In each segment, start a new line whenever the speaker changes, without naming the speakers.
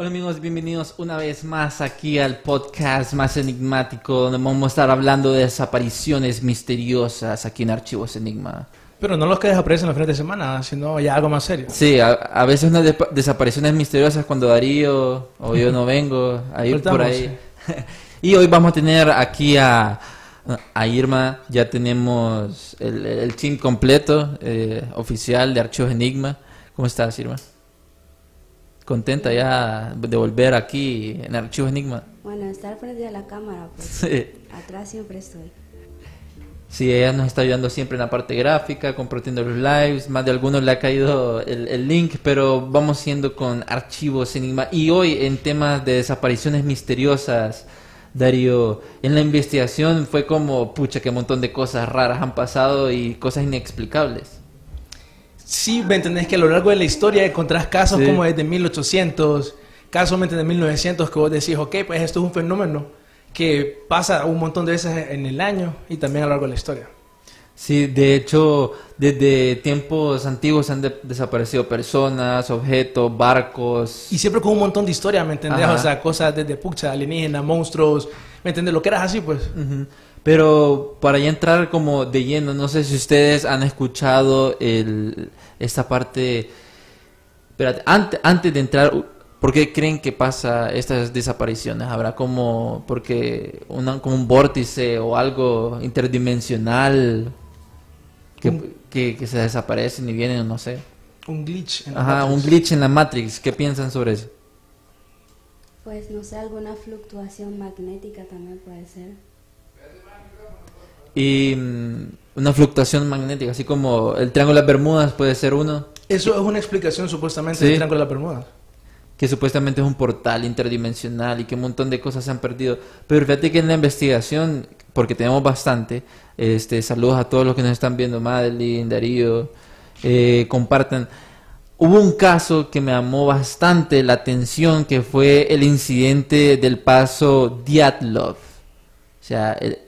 Hola amigos, bienvenidos una vez más aquí al podcast más enigmático donde vamos a estar hablando de desapariciones misteriosas aquí en Archivos Enigma.
Pero no los que desaparecen los fines de semana, sino ya algo más serio.
Sí, a, a veces unas despa- desapariciones misteriosas cuando Darío o yo no vengo, ahí por ahí. y hoy vamos a tener aquí a, a Irma, ya tenemos el, el team completo eh, oficial de Archivos Enigma. ¿Cómo estás Irma? ¿Contenta ya de volver aquí en Archivos Enigma?
Bueno, estar frente a la cámara, pues
Sí.
atrás siempre estoy.
Sí, ella nos está ayudando siempre en la parte gráfica, compartiendo los lives. Más de algunos le ha caído el, el link, pero vamos siendo con archivos enigma. Y hoy en temas de desapariciones misteriosas, Darío, en la investigación fue como, pucha, que un montón de cosas raras han pasado y cosas inexplicables.
Sí, ¿me entendés? Que a lo largo de la historia encontrás casos
Sí.
como desde 1800, casos ¿me entendés? de 1900 que vos decís, ok, pues esto es un fenómeno que pasa un montón de veces en el año y también a lo largo de la historia.
Sí, de hecho, desde tiempos antiguos han de- desaparecido personas, objetos, barcos.
Y siempre con un montón de historia, ¿me entendés?
Ajá.
O sea, cosas desde pucha, alienígenas, monstruos, ¿me entendés? Lo que eras así, pues.
Pero para ya entrar como de lleno, no sé si ustedes han escuchado el, esta parte. Espérate, antes, antes de entrar, ¿por qué creen que pasa estas desapariciones? ¿Habrá como, porque una, como un vórtice o algo interdimensional que,
Un-
que, que se desaparecen y vienen, no sé?
Un glitch. en la
Ajá, un glitch en la Matrix. ¿Qué piensan sobre eso?
Pues no sé, alguna fluctuación magnética también puede ser.
Y una fluctuación magnética, así como el Triángulo de las Bermudas puede ser uno.
Eso es una explicación supuestamente
Sí.
del Triángulo de las Bermudas.
que supuestamente es un portal interdimensional y que un montón de cosas se han perdido. Pero fíjate que en la investigación, porque tenemos bastante, este, saludos a todos los que nos están viendo, Madeline, Darío, eh, compartan. Hubo un caso que me llamó bastante la atención, que fue el incidente del paso Dyatlov. O sea, el-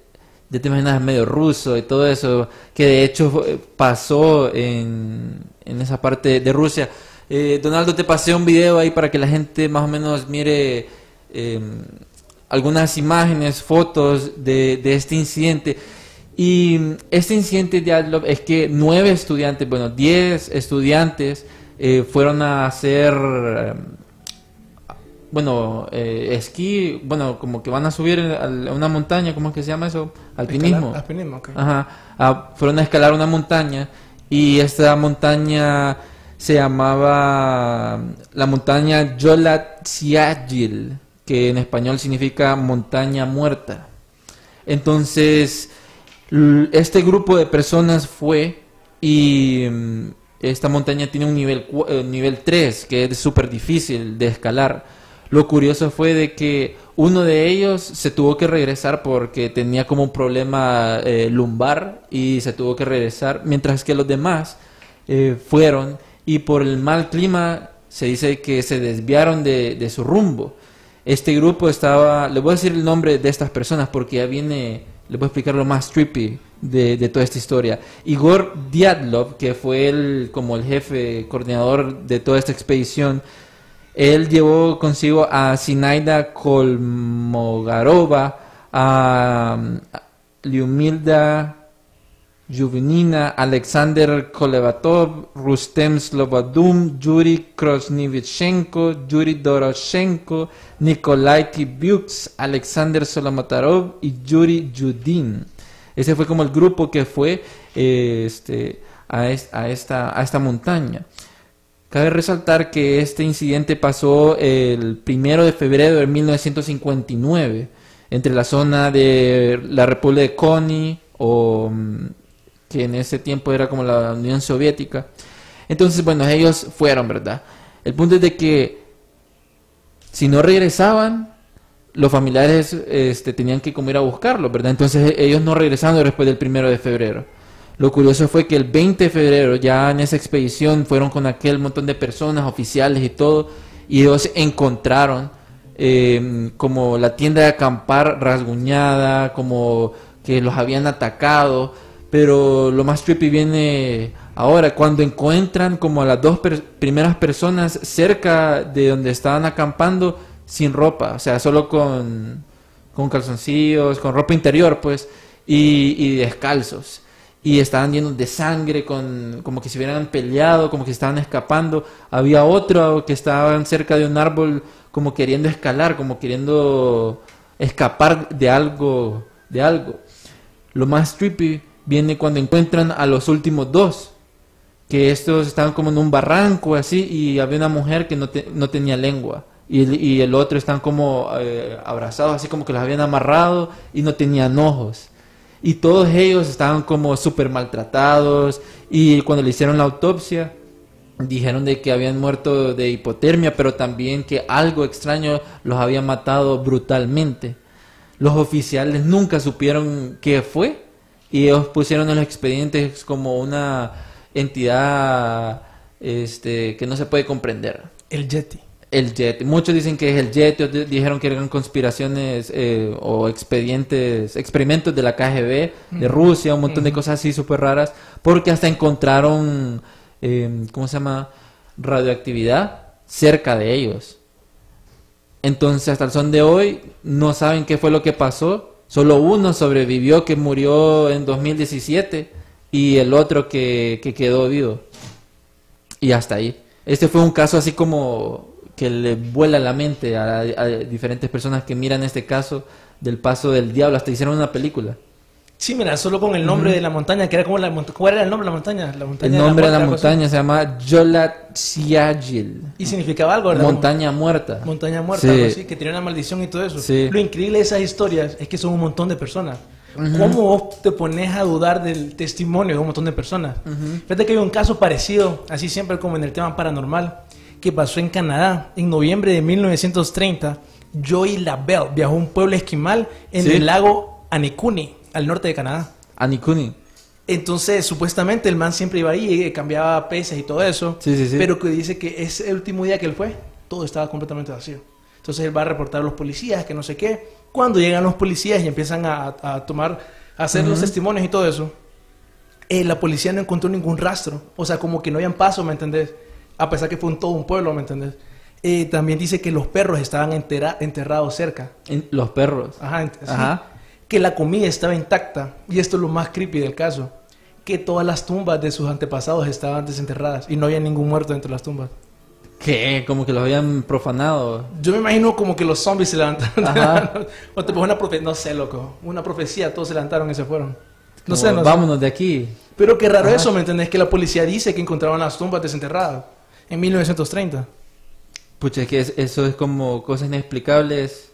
ya te imaginas medio ruso y todo eso, que de hecho fue- pasó en, en esa parte de Rusia. Eh, Donaldo, te pasé un video ahí para que la gente más o menos mire eh, algunas imágenes, fotos de, de este incidente. Y este incidente de es que nueve estudiantes, bueno, diez estudiantes eh, fueron a hacer, eh, bueno, eh, esquí, bueno, como que van a subir a una montaña, ¿cómo es que se llama eso? Alpinismo.
Escalar- Alpinismo, ok.
Ajá. Ah, fueron a escalar una montaña y esta montaña se llamaba la montaña Yolatsiagil, que en español significa montaña muerta. Entonces, este grupo de personas fue y mm, esta montaña tiene un nivel, eh, nivel 3, que es súper difícil de escalar. Lo curioso fue de que uno de ellos se tuvo que regresar porque tenía como un problema eh, lumbar y se tuvo que regresar, mientras que los demás eh, fueron y por el mal clima se dice que se desviaron de, de su rumbo. Este grupo estaba, le voy a decir el nombre de estas personas porque ya viene, le voy a explicar lo más trippy de, de toda esta historia. Igor Dyatlov, que fue el, como el jefe, coordinador de toda esta expedición, él llevó consigo a Sinaida Kolmogarova, a, a Lyumilda Juvenina, Alexander Kolevatov, Rustem Slobodum, Yuri Krosnivichenko, Yuri Doroshenko, Nikolai Tibyuks, Alexander Solomotarov y Yuri Yudin. Ese fue como el grupo que fue eh, este, a, es- a esta, a esta montaña. Cabe resaltar que este incidente pasó el primero de febrero de 1959 entre la zona de la República de Kony o mm, que en ese tiempo era como la Unión Soviética. Entonces, bueno, ellos fueron, ¿verdad? El punto es de que si no regresaban, los familiares este, tenían que ir a buscarlos, ¿verdad? Entonces ellos no regresaron después del primero de febrero. Lo curioso fue que el 20 de febrero, ya en esa expedición, fueron con aquel montón de personas, oficiales y todo, y ellos encontraron eh, como la tienda de acampar rasguñada, como que los habían atacado, pero lo más trippy viene ahora, cuando encuentran como a las dos primeras personas cerca de donde estaban acampando sin ropa, o sea, solo con, con calzoncillos, con ropa interior, pues, y descalzos. Y estaban llenos de sangre, con, como que se hubieran peleado, como que estaban escapando. Había otro que estaban cerca de un árbol, como queriendo escalar, como queriendo escapar de algo, de algo. Lo más trippy viene cuando encuentran a los últimos dos, que estos estaban como en un barranco así y había una mujer que no, te- no tenía lengua y el, otro están como eh, abrazados así como que los habían amarrado y no tenían ojos y todos ellos estaban como súper maltratados. Y cuando le hicieron la autopsia dijeron de que habían muerto de hipotermia pero también que algo extraño los había matado brutalmente. Los oficiales nunca supieron qué fue y ellos pusieron en los expedientes como una entidad este que no se puede comprender.
El Yeti.
El jet muchos dicen que es el jet otros dijeron que eran conspiraciones eh, o expedientes experimentos de la KGB de Rusia un montón de cosas así súper raras porque hasta encontraron eh, cómo se llama radioactividad cerca de ellos entonces, hasta el son de hoy, no saben qué fue lo que pasó. Solo uno sobrevivió que murió en 2017 y el otro que, que quedó vivo. Y hasta ahí. Este fue un caso así como que le vuela la mente a, a diferentes personas que miran este caso del paso del diablo. Hasta hicieron una película.
Sí, mira, solo con el nombre de la montaña, que era como la. ¿Cuál era el nombre de la montaña? La montaña
El nombre de la
algo así.
montaña se llama Yolatsiagil.
Y significaba algo, ¿verdad?
Montaña muerta.
Montaña muerta,
Sí.
algo así, que tenía una maldición y todo eso.
Sí.
Lo increíble de esas historias es que son un montón de personas. ¿Cómo vos te pones a dudar del testimonio de un montón de personas? Fíjate que hay un caso parecido, así siempre como en el tema paranormal, que pasó en Canadá. En noviembre de 1930, Joey Labelle viajó a un pueblo esquimal en
Sí.
el lago Anikuni, al norte de Canadá.
Anikuni.
Entonces, supuestamente el man siempre iba ahí, eh, cambiaba peces y todo eso.
Sí, sí, sí.
Pero que dice que ese último día que él fue, todo estaba completamente vacío. Entonces él va a reportar a los policías, que no sé qué. Cuando llegan los policías y empiezan a, a tomar, a hacer los testimonios y todo eso, eh, la policía no encontró ningún rastro. O sea, como que no habían paso, ¿me entendés? A pesar que fue un, todo un pueblo, ¿me entendés? Eh, también dice que los perros estaban entera- enterrados cerca.
Los perros.
Ajá, ent- sí.
Ajá.
Que la comida estaba intacta. Y esto es lo más creepy del caso. Que todas las tumbas de sus antepasados estaban desenterradas. Y no había ningún muerto dentro de las tumbas.
¿Qué? Como que los habían profanado.
Yo me imagino como que los zombies se levantaron.
Ajá.
o te una profecía. No sé, loco. Una profecía. Todos se levantaron y se fueron. No
Como,
sé, no sé.
Vámonos de aquí.
Pero qué raro eso, ¿me entendés? Que la policía dice que encontraron las tumbas desenterradas. En 1930.
Pucha, es que es- eso es como cosas inexplicables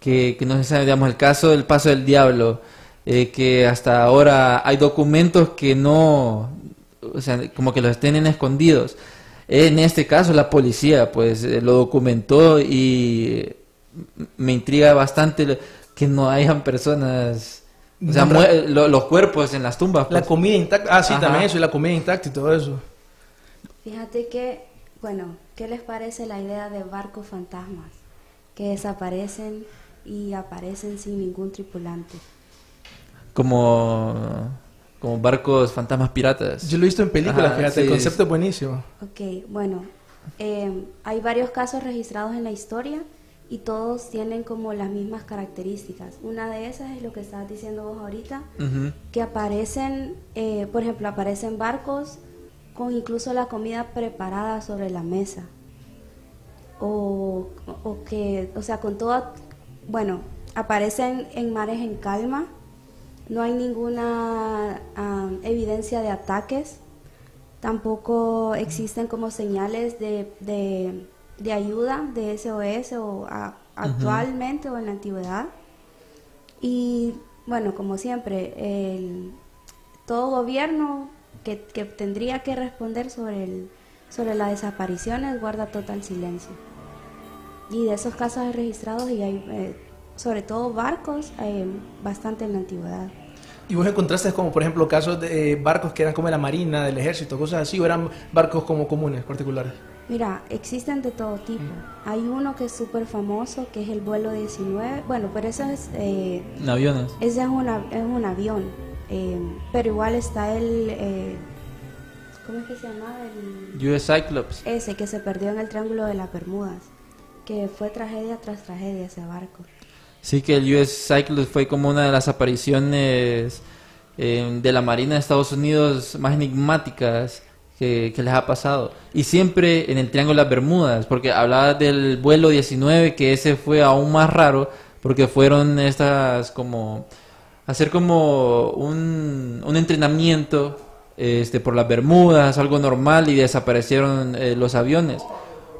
que, que no se sabe. Digamos, el caso del paso del diablo, eh, que hasta ahora hay documentos que no, o sea, como que los tienen escondidos. En este caso, la policía, pues, eh, lo documentó y me intriga bastante que no hayan personas, o sea, lo- los cuerpos en las tumbas.
La
pues.
comida intacta. Ah, sí,
Ajá.
también eso. Y la comida intacta y todo eso.
Fíjate que, bueno, ¿qué les parece la idea de barcos fantasmas? Que desaparecen y aparecen sin ningún tripulante.
como, como barcos fantasmas piratas.
Yo lo he visto en películas,
Ajá,
fíjate.
sí,
el concepto
es-
buenísimo.
Ok, bueno, eh, hay varios casos registrados en la historia y todos tienen como las mismas características. Una de esas es lo que estabas diciendo vos ahorita, que aparecen, eh, por ejemplo, aparecen barcos con incluso la comida preparada sobre la mesa. O, o que, o sea, con toda, bueno, aparecen en mares en calma, no hay ninguna evidencia de ataques, tampoco existen como señales de, de, de ayuda de SOS o a- actualmente o en la antigüedad. Y bueno, como siempre, el, todo gobierno que, que tendría que responder sobre, el, sobre las desapariciones guarda total silencio. Y de esos casos hay registrados y hay, eh, sobre todo barcos, eh, bastante en la antigüedad.
¿Y vos encontraste como, por ejemplo, casos de eh, barcos que eran como de la marina, del ejército, cosas así, o eran barcos como comunes, particulares?
Mira, existen de todo tipo. Hay uno que es súper famoso, que es el vuelo 19. Bueno, pero eso es, eh,
En aviones.
ese es, una, es un avión. Eh, pero igual está el... eh, ¿Cómo es que se llama? El,
US Cyclops.
ese que se perdió en el Triángulo de las Bermudas. Que fue tragedia tras tragedia ese barco.
Sí, que el US Cyclops fue como una de las apariciones eh, de la Marina de Estados Unidos más enigmáticas que, que les ha pasado. Y siempre en el Triángulo de las Bermudas, porque hablaba del vuelo 19, que ese fue aún más raro, porque fueron estas como hacer como un, un entrenamiento este, por las Bermudas, algo normal, y desaparecieron eh, los aviones.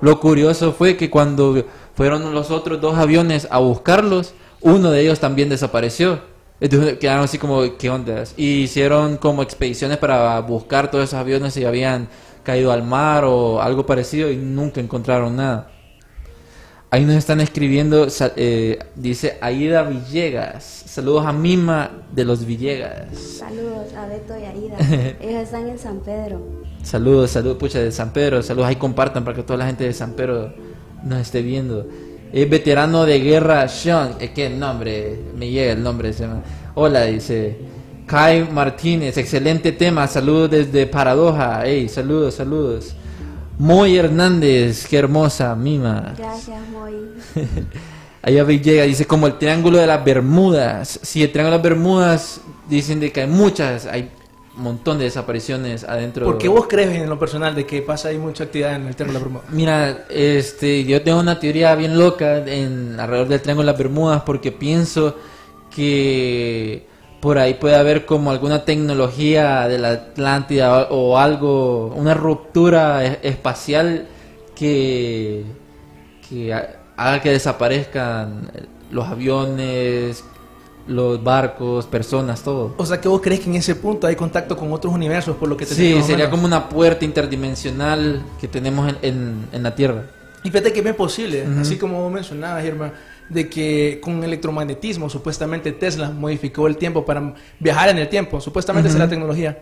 Lo curioso fue que cuando fueron los otros dos aviones a buscarlos, uno de ellos también desapareció. Entonces quedaron así como, ¿qué ondas? Y hicieron como expediciones para buscar todos esos aviones si habían caído al mar o algo parecido y nunca encontraron nada. Ahí nos están escribiendo, eh, dice Aida Villegas. Saludos a Mima de los Villegas.
Saludos a Beto y Aida. Ellos están en San Pedro.
Saludos, saludos, pucha, de San Pedro. Saludos, ahí compartan para que toda la gente de San Pedro nos esté viendo. Es veterano de guerra Sean. Es que el nombre, me llega el nombre. Se llama. Hola, dice. Kai Martínez, excelente tema. Saludos desde Paradoja. Hey, saludos, saludos. Moy Hernández, qué hermosa, mima.
Gracias, Moy.
Allá llega, dice como el triángulo de las Bermudas. Sí, el triángulo de las Bermudas dicen de que hay muchas, hay un montón de desapariciones adentro.
¿Por qué vos crees en lo personal de que pasa ahí mucha actividad en el Triángulo de la Bermuda?
Mira, este, yo tengo una teoría bien loca en alrededor del Triángulo de las Bermudas porque pienso que por ahí puede haber como alguna tecnología de la Atlántida o, o algo, una ruptura espacial que, que ha- haga que desaparezcan los aviones, los barcos, personas, todo.
O sea, que vos crees que en ese punto hay contacto con otros universos, por lo que te
Sí, sería
menos?
como una puerta interdimensional que tenemos en, en- en la Tierra.
Y fíjate que es posible, así como vos mencionabas, Irma, de que con electromagnetismo, supuestamente Tesla modificó el tiempo para viajar en el tiempo, supuestamente es la tecnología.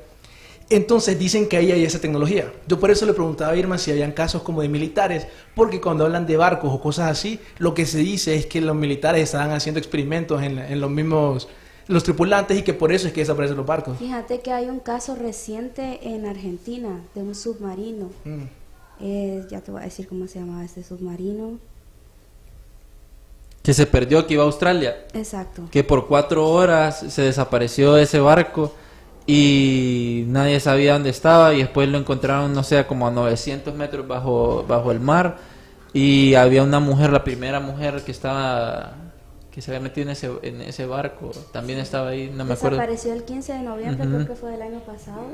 Entonces dicen que ahí hay esa tecnología. Yo por eso le preguntaba a Irma si habían casos como de militares, porque cuando hablan de barcos o cosas así, lo que se dice es que los militares estaban haciendo experimentos en, en los mismos, los tripulantes y que por eso es que desaparecen los barcos.
Fíjate que hay un caso reciente en Argentina de un submarino.
Mm.
Eh, ya te voy a decir cómo se llamaba este submarino.
Que se perdió, que iba a Australia.
Exacto.
que por cuatro horas se desapareció ese barco y nadie sabía dónde estaba y después lo encontraron, no sé, como a 900 metros bajo, bajo el mar y había una mujer, la primera mujer que estaba, que se había metido en ese, en ese barco, también estaba ahí, no me acuerdo.
Desapareció el 15 de noviembre, creo que fue del año pasado.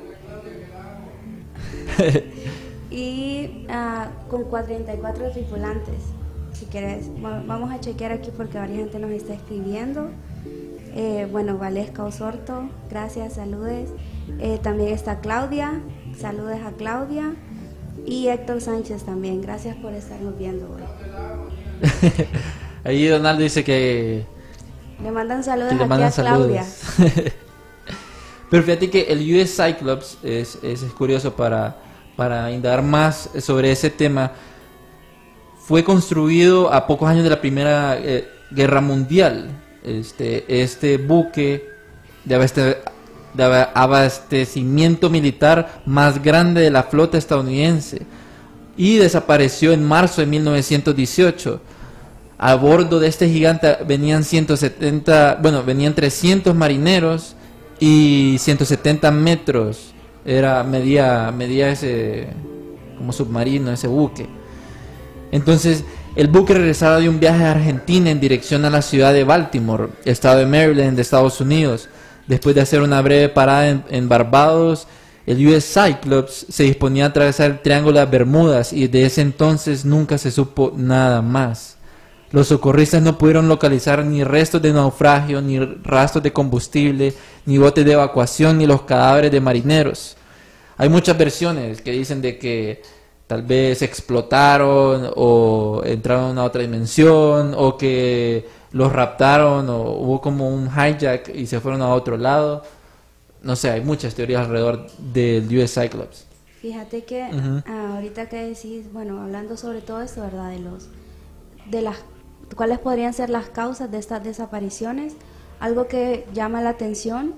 y ah, con 44 tripulantes. Si quieres, va- vamos a chequear aquí porque varias gente nos está escribiendo. Eh, bueno, Valesca Osorto, gracias, saludes. Eh, también está Claudia, saludes a Claudia. Y Héctor Sánchez también, gracias por estarnos viendo hoy.
Ahí Donaldo dice que,
Le mandan saludos
le
aquí
mandan
a Claudia.
saludos. Pero fíjate que el US Cyclops es, es, es curioso para, para indagar más sobre ese tema. Fue construido a pocos años de la Primera eh, Guerra Mundial. Este, este buque de, de aba- abastecimiento militar más grande de la flota estadounidense y desapareció en marzo de 1918. A bordo de este gigante venían 170, bueno, venían 300 marineros y 170 metros. Era, medía, medía ese, como submarino, ese buque. Entonces, el buque regresaba de un viaje a Argentina en dirección a la ciudad de Baltimore, estado de Maryland, de Estados Unidos. Después de hacer una breve parada en, Barbados, el US Cyclops se disponía a atravesar el Triángulo de Bermudas y de ese entonces nunca se supo nada más. Los socorristas no pudieron localizar ni restos de naufragio, ni rastros de combustible, ni botes de evacuación, ni los cadáveres de marineros. Hay muchas versiones que dicen de que tal vez explotaron o entraron a otra dimensión o que los raptaron o hubo como un hijack y se fueron a otro lado. No sé, hay muchas teorías alrededor del US Cyclops.
Fíjate que ah, ahorita que decís, bueno, hablando sobre todo esto, ¿verdad? De los, de las, cuáles podrían ser las causas de estas desapariciones. Algo que llama la atención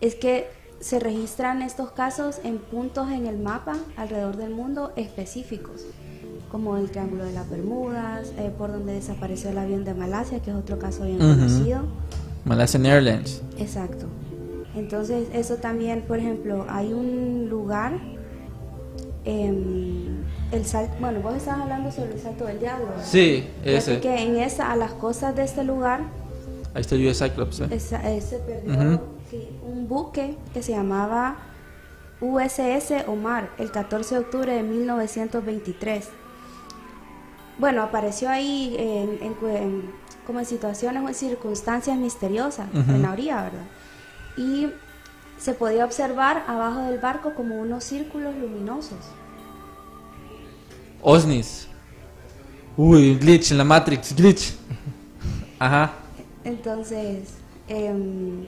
es que se registran estos casos en puntos en el mapa alrededor del mundo específicos, como el Triángulo de las Bermudas, eh, por donde desapareció el avión de Malasia, que es otro caso bien conocido.
Malaysian Airlines.
Exacto. Entonces, eso también, por ejemplo, hay un lugar, em, el sal, bueno, vos estabas hablando sobre el Salto del Diablo. ¿verdad?
Sí, ese.
que en esa, a las costas de este lugar,
Ahí está el Cyclops. ¿eh?
esa- eh, se perdió
Ujú.
sí, un buque que se llamaba USS Omar el 14 de octubre de 1923. Bueno, apareció ahí en, en cu- en- como en situaciones o en circunstancias misteriosas
Ujú.
en la orilla, ¿verdad? Y se podía observar abajo del barco como unos círculos luminosos.
OSNIs. Uy, glitch en la Matrix, glitch. Ajá.
Entonces, em,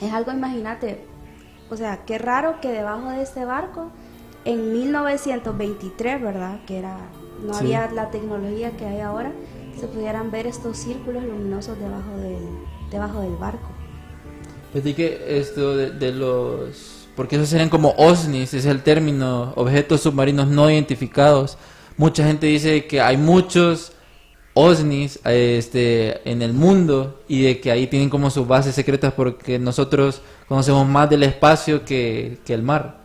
es algo, imagínate, o sea, qué raro que debajo de este barco, en 1923, ¿verdad? Que era, no
Sí.
había la tecnología que hay ahora, se pudieran ver estos círculos luminosos debajo del, debajo del barco.
Así que esto de, de los... Porque esos serían como OSNIs, es el término, objetos submarinos no identificados. Mucha gente dice que hay muchos OSNIs este, en el mundo y de que ahí tienen como sus bases secretas porque nosotros conocemos más del espacio que, que el mar.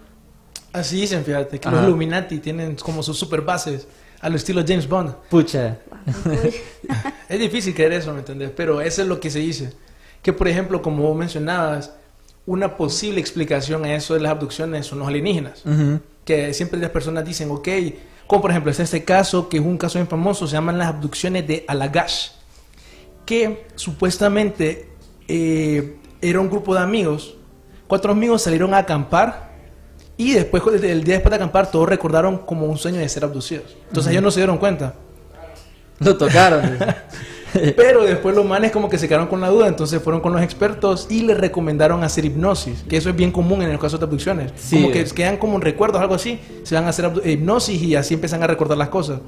Así dicen, fíjate, que
Ajá.
los Illuminati tienen como sus super bases al estilo James Bond.
Pucha.
Es difícil creer eso, ¿me entendés? Pero eso es lo que se dice. Que, por ejemplo, como mencionabas, una posible explicación a eso de las abducciones son los alienígenas.
Ujú.
Que siempre las personas dicen, ok, como por ejemplo es este caso, que es un caso bien famoso, se llaman las abducciones de Alagash. Que supuestamente eh, era un grupo de amigos. Cuatro amigos salieron a acampar y después, el día después de acampar, todos recordaron como un sueño de ser abducidos. Entonces ellos no se dieron cuenta.
Lo tocaron.
Pero después los manes como que se quedaron con la duda, entonces fueron con los expertos y les recomendaron hacer hipnosis, que eso es bien común en el caso de abducciones.
Sí.
Como que quedan como en recuerdos, algo así, se van a hacer hipnosis y así empiezan a recordar las cosas.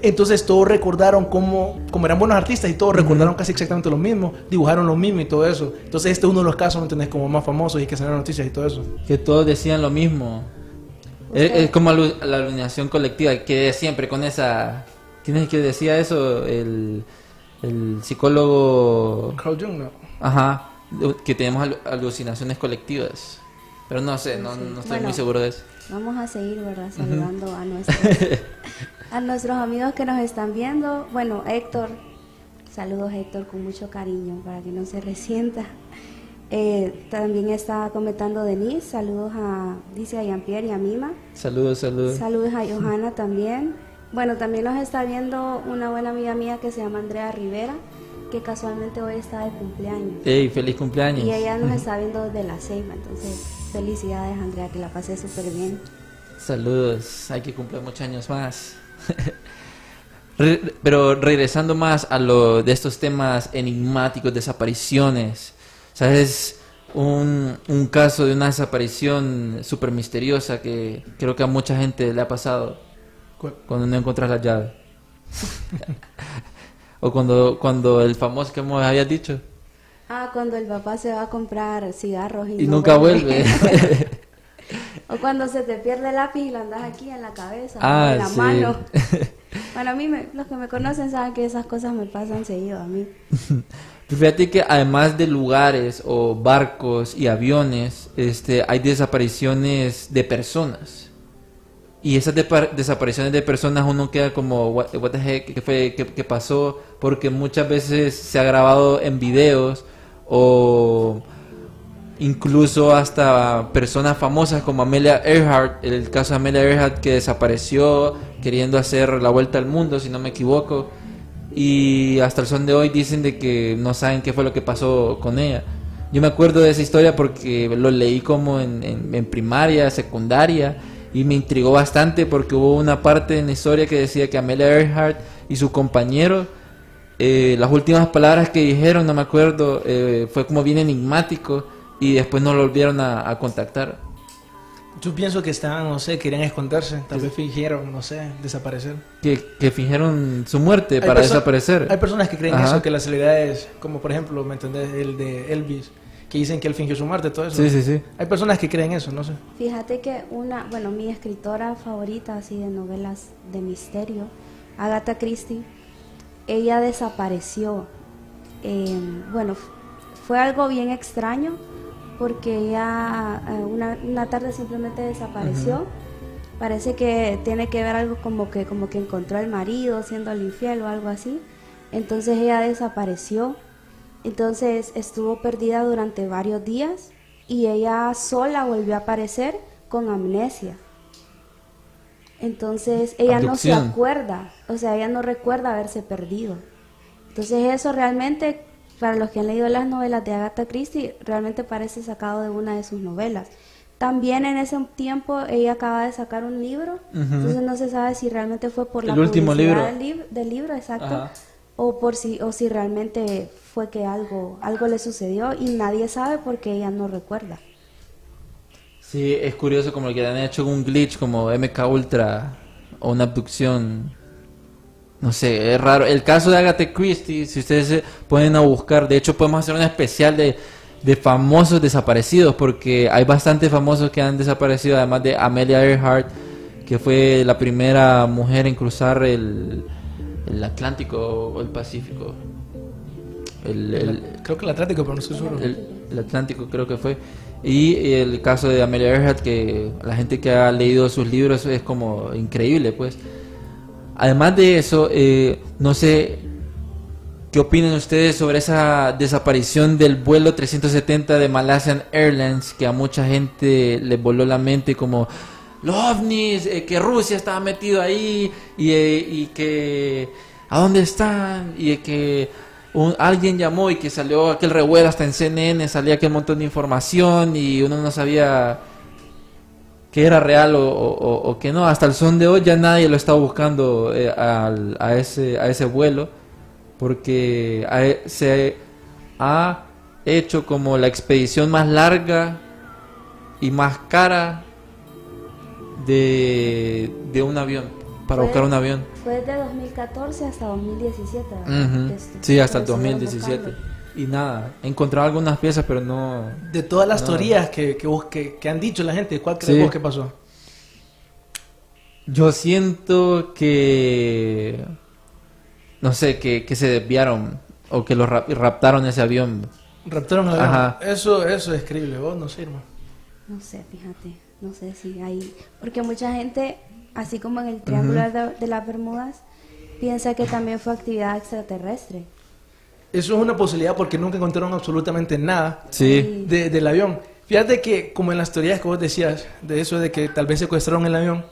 Entonces todos recordaron como, como eran buenos artistas y todos recordaron casi exactamente lo mismo, dibujaron lo mismo y todo eso. Entonces este es uno de los casos, ¿me entendés? Como más famosos y que salieron noticias y todo eso.
que todos decían lo mismo. Es, es como la alucinación colectiva, que siempre con esa... ¿Quién es el que decía eso? El, el psicólogo...
Carl Jung, ¿no?
Ajá, que tenemos alu- alucinaciones colectivas. Pero no sé, no,
Sí.
no estoy
Bueno.
muy seguro de eso.
Vamos a seguir, ¿verdad? Saludando a, nuestros, a nuestros amigos que nos están viendo. Bueno, Héctor, saludos Héctor con mucho cariño para que no se resienta. Eh, también está comentando Denise, saludos a, dice a Jean-Pierre y a Mima.
Saludos, saludos.
Saludos a Johanna también. Bueno, también nos está viendo una buena amiga mía que se llama Andrea Rivera, que casualmente hoy está de cumpleaños.
Ey, feliz cumpleaños.
Y ella nos está viendo desde la Ceiba, entonces felicidades Andrea, que la pasé súper bien.
Saludos, hay que cumplir muchos años más. Re- pero regresando más a lo de estos temas enigmáticos, desapariciones, ¿sabes? Un, un caso de una desaparición súper misteriosa que creo que a mucha gente le ha pasado. Cuando no encuentras la llave. o cuando, cuando el famoso que me habías dicho
Ah, cuando el papá se va a comprar cigarros y,
y
no
nunca vuelve.
O cuando se te pierde el lápiz y lo andas aquí en la cabeza,
Ah,
en la
sí.
mano. Bueno, a mí, me- los que me conocen saben que esas cosas me pasan seguido a mí.
Fíjate que además de lugares o barcos y aviones, este, hay desapariciones de personas. Y esas depa- desapariciones de personas uno queda como, what, the heck, ¿qué, fue, qué, pasó? Porque muchas veces se ha grabado en videos o incluso hasta personas famosas como Amelia Earhart, el caso de Amelia Earhart que desapareció queriendo hacer la vuelta al mundo, si no me equivoco, y hasta el son de hoy dicen de que no saben qué fue lo que pasó con ella. Yo me acuerdo de esa historia porque lo leí como en primaria, secundaria, y me intrigó bastante porque hubo una parte en la historia que decía que Amelia Earhart y su compañero, eh, las últimas palabras que dijeron, no me acuerdo, eh, fue como bien enigmático y después no lo volvieron a, a contactar.
Yo pienso que estaban, no sé, querían esconderse, tal vez fingieron, no sé, desaparecer.
Que, que fingieron su muerte
Hay
para desaparecer.
Hay personas que creen
Ajá.
eso, que las celebridades, como por ejemplo, ¿me entendés? El de Elvis, que dicen que él fingió su muerte, todo eso.
Sí, sí, sí.
Hay personas que creen eso, no sé.
Fíjate que una, bueno, mi escritora favorita así de novelas de misterio, Agatha Christie, ella desapareció. Eh, bueno, fue algo bien extraño porque ella eh, una, una tarde simplemente desapareció. Parece que tiene que ver algo como que como que encontró al marido siendo el infiel o algo así. Entonces ella desapareció. Entonces estuvo perdida durante varios días y ella sola volvió a aparecer con amnesia. Entonces ella no se acuerda, o sea, ella no recuerda haberse perdido. Entonces eso realmente, para los que han leído las novelas de Agatha Christie, realmente parece sacado de una de sus novelas. También en ese tiempo ella acaba de sacar un libro, entonces no se sabe si realmente fue por la
El último
publicidad
libro.
Del, lib- del libro, exacto,
Ajá.
O por si o si realmente fue que algo algo le sucedió y nadie sabe porque ella no recuerda.
Sí, es curioso como que le han hecho un glitch como MK Ultra o una abducción. No sé, es raro. El caso de Agatha Christie, si ustedes se ponen a buscar, de hecho podemos hacer un especial de, de famosos desaparecidos, porque hay bastantes famosos que han desaparecido, además de Amelia Earhart, que fue la primera mujer en cruzar el, el Atlántico o el Pacífico. El, el-
Creo que el Atlántico, pero no estoy seguro.
el, el Atlántico creo que fue. Y el caso de Amelia Earhart, que la gente que ha leído sus libros es como increíble, pues. Además de eso, eh, no sé qué opinan ustedes sobre esa desaparición del vuelo 370 de Malaysian Airlines, que a mucha gente le voló la mente como los ovnis, eh, que Rusia estaba metido ahí y, eh, y que a dónde están y que un- alguien llamó y que salió aquel revuelo hasta en CNN, salía aquel montón de información y uno no sabía que era real o, que no. Hasta el son de hoy ya nadie lo está buscando eh, a, ese, a ese vuelo porque ha- se ha hecho como la expedición más larga y más cara de, de un avión, para
Fue-
buscar un avión.
Fue desde 2014 hasta 2017. ¿verdad?
Ujú.
Que estu-
Sí, hasta el
que estuvieron
2017.
buscando.
Y nada, he encontrado algunas piezas, pero no...
De todas las
No.
teorías que, que, vos- que, que han dicho la gente, ¿cuál crees
Sí.
vos que pasó?
Yo siento que... No sé, que, que se desviaron o que lo rap- raptaron ese avión.
Raptaron el avión.
Ajá.
Eso, eso es creíble, vos no sé, hermano.
No sé, fíjate, no sé si hay, porque mucha gente, así como en el Triángulo de, de las Bermudas, piensa que también fue actividad extraterrestre.
Eso es una posibilidad porque nunca encontraron absolutamente nada
Sí.
de- del avión. Fíjate que, como en las teorías que vos decías, de eso de que tal vez secuestraron el avión,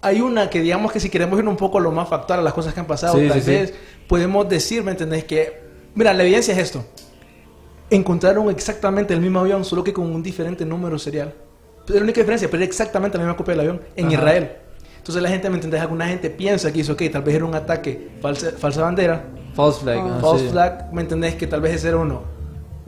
hay una que, digamos que si queremos ir un poco a lo más factual, a las cosas que han pasado,
Sí,
tal
sí, sí.
vez podemos decir, ¿me entendés? Que, mira, la evidencia es esto. Encontraron exactamente el mismo avión, solo que con un diferente número serial. La única diferencia, pero era exactamente la misma copia del avión en
Ajá.
Israel. Entonces la gente, ¿me entendés? Alguna gente piensa que hizo, ok, tal vez era un ataque, falsa, falsa bandera,
False flag.
Ah,
False
sí.
flag, ¿me entendés? Que tal vez ese era uno.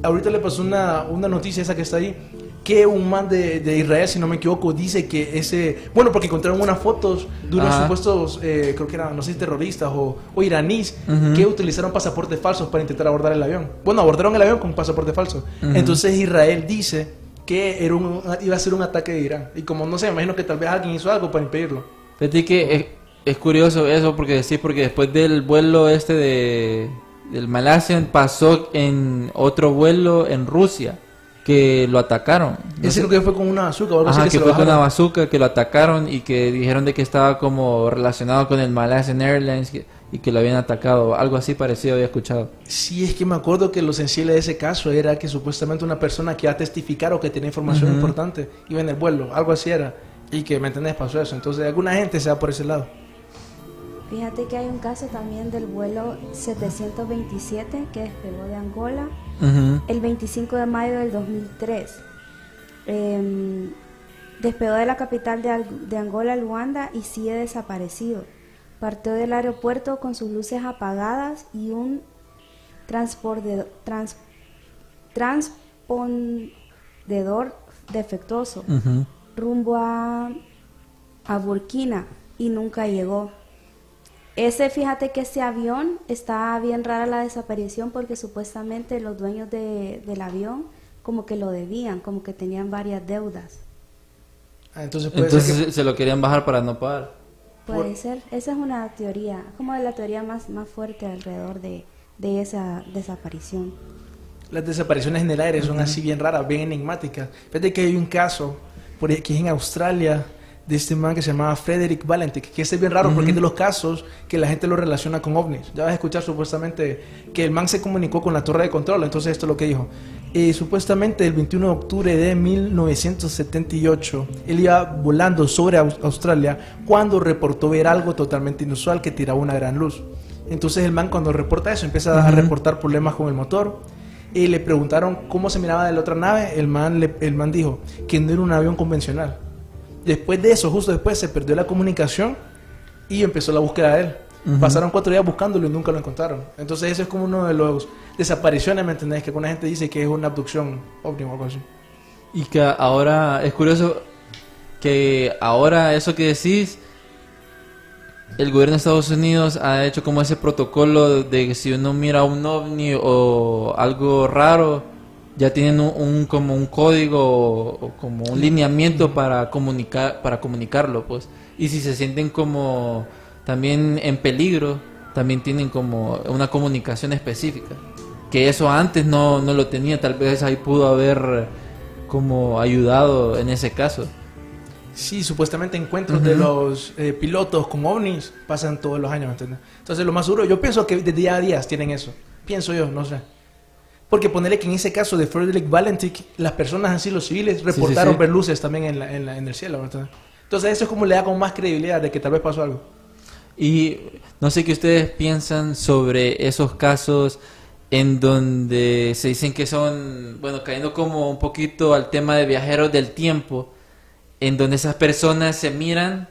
Ahorita le pasó una, una noticia esa que está ahí, que un man de, de Israel, si no me equivoco, dice que ese... Bueno, porque encontraron unas fotos de unos
Ajá.
supuestos, eh, creo que eran, no sé si terroristas o, o iraníes,
Ujú.
que utilizaron pasaportes falsos para intentar abordar el avión. Bueno, abordaron el avión con pasaporte falso.
Ujú.
Entonces Israel dice que era un, iba a ser un ataque de Irán. Y como no sé, me imagino que tal vez alguien hizo algo para impedirlo.
Fíjate que es, es curioso eso porque decís, porque después del vuelo este de del Malaysian pasó en otro vuelo en Rusia que lo atacaron. No
Ese
sé-
que fue con una bazooka o algo
Ajá,
así
que
que, se
fue
lo
con una
bajaron.
bazooka que lo atacaron y que dijeron de que estaba como relacionado con el Malaysian Airlines que- y que lo habían atacado. Algo así parecido había escuchado.
Sí, es que me acuerdo que lo sensible de ese caso era que supuestamente una persona que iba a testificar o que tenía información
Ujú.
importante iba en el vuelo, algo así era. Y que, ¿me entendés? Pasó eso. Entonces, alguna gente se va por ese lado.
Fíjate que hay un caso también del vuelo 727 que despegó de Angola
Ujú.
el 25 de mayo del 2003. Em, despegó de la capital de, de Angola, Luanda, y sigue desaparecido. Partió del aeropuerto con sus luces apagadas y un trans- transpondedor defectuoso rumbo a, a Burkina y nunca llegó. Ese, fíjate que ese avión está bien rara la desaparición porque supuestamente los dueños de- del avión como que lo debían, como que tenían varias deudas.
Ah, entonces puede
Entonces
ser que...
se- se lo querían bajar para no pagar.
Puede
Por-
ser, esa es una teoría, como de la teoría más, más fuerte alrededor de, de esa desaparición.
Las desapariciones en el aire son así bien raras, bien enigmáticas. Fíjate que hay un caso por es en Australia de este man que se llamaba Frederick Valentic, que ese es bien raro porque es de los casos que la gente lo relaciona con ovnis. Ya vas a escuchar supuestamente que el man se comunicó con la torre de control, entonces esto es lo que dijo. Eh, supuestamente el 21 de octubre de 1978, él iba volando sobre Aus- Australia cuando reportó ver algo totalmente inusual que tiraba una gran luz. Entonces el man cuando reporta eso empieza a
Ujú.
reportar problemas con el motor. Y le preguntaron cómo se miraba de la otra nave. El man, le- el man dijo que no era un avión convencional. Después de eso, justo después, se perdió la comunicación y empezó la búsqueda de él. Pasaron cuatro días buscándolo y nunca lo encontraron. Entonces, eso es como uno de los desapariciones, ¿me entendés? Que alguna gente dice que es una abducción ovni o algo así.
Y que ahora es curioso que ahora eso que decís, el gobierno de Estados Unidos ha hecho como ese protocolo de que si uno mira un ovni o algo raro, ya tienen un, un- como un código o, o como un lineamiento para comunicar para comunicarlo, pues. Y si se sienten como también en peligro, también tienen como una comunicación específica. Que eso antes no, no lo tenía, tal vez ahí pudo haber como ayudado en ese caso.
Sí, supuestamente encuentros de los eh, pilotos con ovnis pasan todos los años, ¿me entiendes? Entonces, lo más duro, yo pienso que de día a día tienen eso. Pienso yo, no sé. Porque ponerle que en ese caso de Frederick Valentic, las personas así, los civiles, reportaron
sí.
ver luces también en, la- en la- en el cielo, ¿me entiendes? Entonces, eso es como le da como más credibilidad de que tal vez pasó algo.
Y no sé qué ustedes piensan sobre esos casos en donde se dicen que son, bueno, cayendo como un poquito al tema de viajeros del tiempo, en donde esas personas se miran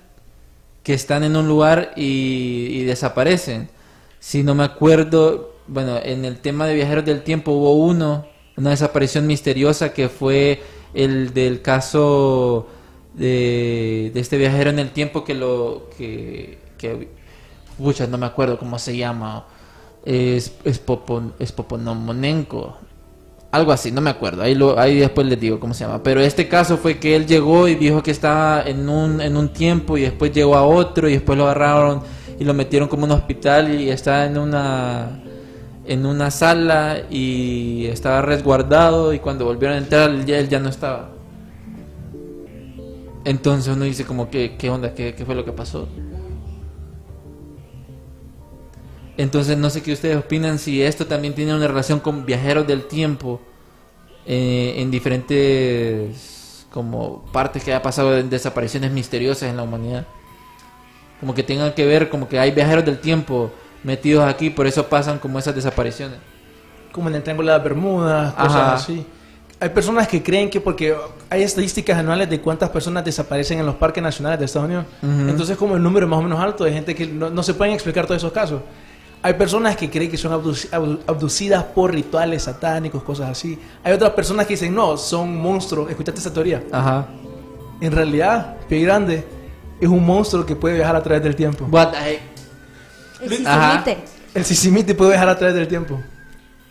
que están en un lugar y, y desaparecen. Si no me acuerdo, bueno, en el tema de viajeros del tiempo hubo uno, una desaparición misteriosa que fue el del caso de, de este viajero en el tiempo que lo que, que pucha, no me acuerdo cómo se llama es, es, Popon- es Poponomonenko algo así, no me acuerdo, ahí, lo, ahí después les digo cómo se llama, pero este caso fue que él llegó y dijo que estaba en un, en un tiempo y después llegó a otro y después lo agarraron y lo metieron como un hospital y está en una en una sala y estaba resguardado y cuando volvieron a entrar él ya no estaba. Entonces uno dice como que, ¿qué onda? ¿Qué, qué fue lo que pasó? Entonces no sé qué ustedes opinan si esto también tiene una relación con viajeros del tiempo eh, en diferentes como partes que ha pasado de desapariciones misteriosas en la humanidad. Como que tengan que ver, como que hay viajeros del tiempo metidos aquí, por eso pasan como esas desapariciones.
como en el Triángulo de las Bermudas, cosas
Ajá.
así. Hay personas que creen que porque hay estadísticas anuales de cuántas personas desaparecen en los parques nacionales de Estados Unidos.
Ujú.
Entonces, como el número es más o menos alto de gente que no, no se pueden explicar todos esos casos. Hay personas que creen que son abduci- abdu- abducidas por rituales satánicos, cosas así. Hay otras personas que dicen, no, son monstruos. Escuchaste esa teoría.
Ajá.
En realidad, Pie Grande es un monstruo que puede viajar a través del tiempo.
What the heck?
El. Sisimite.
El Sisimite puede viajar a través del tiempo.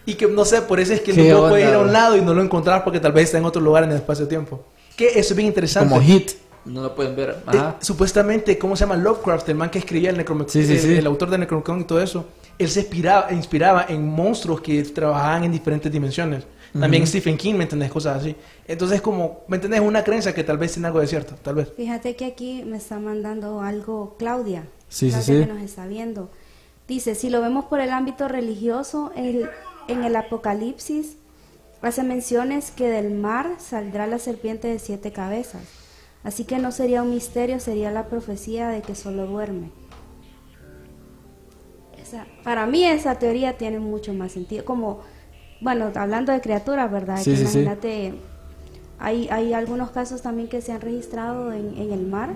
Y que no sé, por eso es que
¿Qué
no puede ir a un lado y no lo encontrar porque tal vez está en otro lugar en el espacio-tiempo. Que eso es bien interesante.
Como Hit. No lo pueden ver.
Eh,
Ajá.
supuestamente, ¿cómo se llama? Lovecraft, el man que escribía el Necronomicon,
Sí, sí,
el,
sí.
el autor de Necronomicon y todo eso, él se inspiraba, inspiraba en monstruos que trabajaban en diferentes dimensiones. También Stephen King, ¿me entendés? Cosas así. Entonces, como, ¿me entendés? Una creencia que tal vez tiene algo de cierto, tal vez.
Fíjate que aquí me está mandando algo Claudia.
Sí, sí,
Claudia
sí.
que nos está viendo. Dice, si lo vemos por el ámbito religioso, el- en el Apocalipsis hace menciones que del mar saldrá la serpiente de siete cabezas. Así que no sería un misterio, sería la profecía de que solo duerme. Esa- para mí esa teoría tiene mucho más sentido. Como, bueno, hablando de criaturas, ¿verdad?
Sí,
Que
sí, sí.
imagínate, hay, hay algunos casos también que se han registrado en, en el mar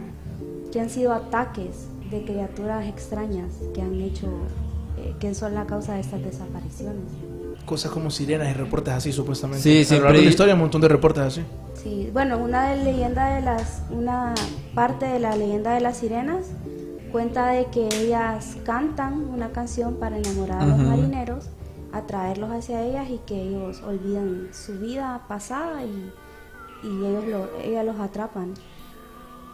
que han sido ataques de criaturas extrañas que han hecho, eh, que son la causa de estas desapariciones.
Cosas como sirenas y reportes así, supuestamente.
Sí,
la
hay-
historia, un montón de reportes así.
Sí, bueno, una de leyenda de las, una parte de la leyenda de las sirenas cuenta de que ellas cantan una canción para enamorar a los marineros, atraerlos hacia ellas y que ellos olvidan su vida pasada y, y ellos lo, ellas los atrapan.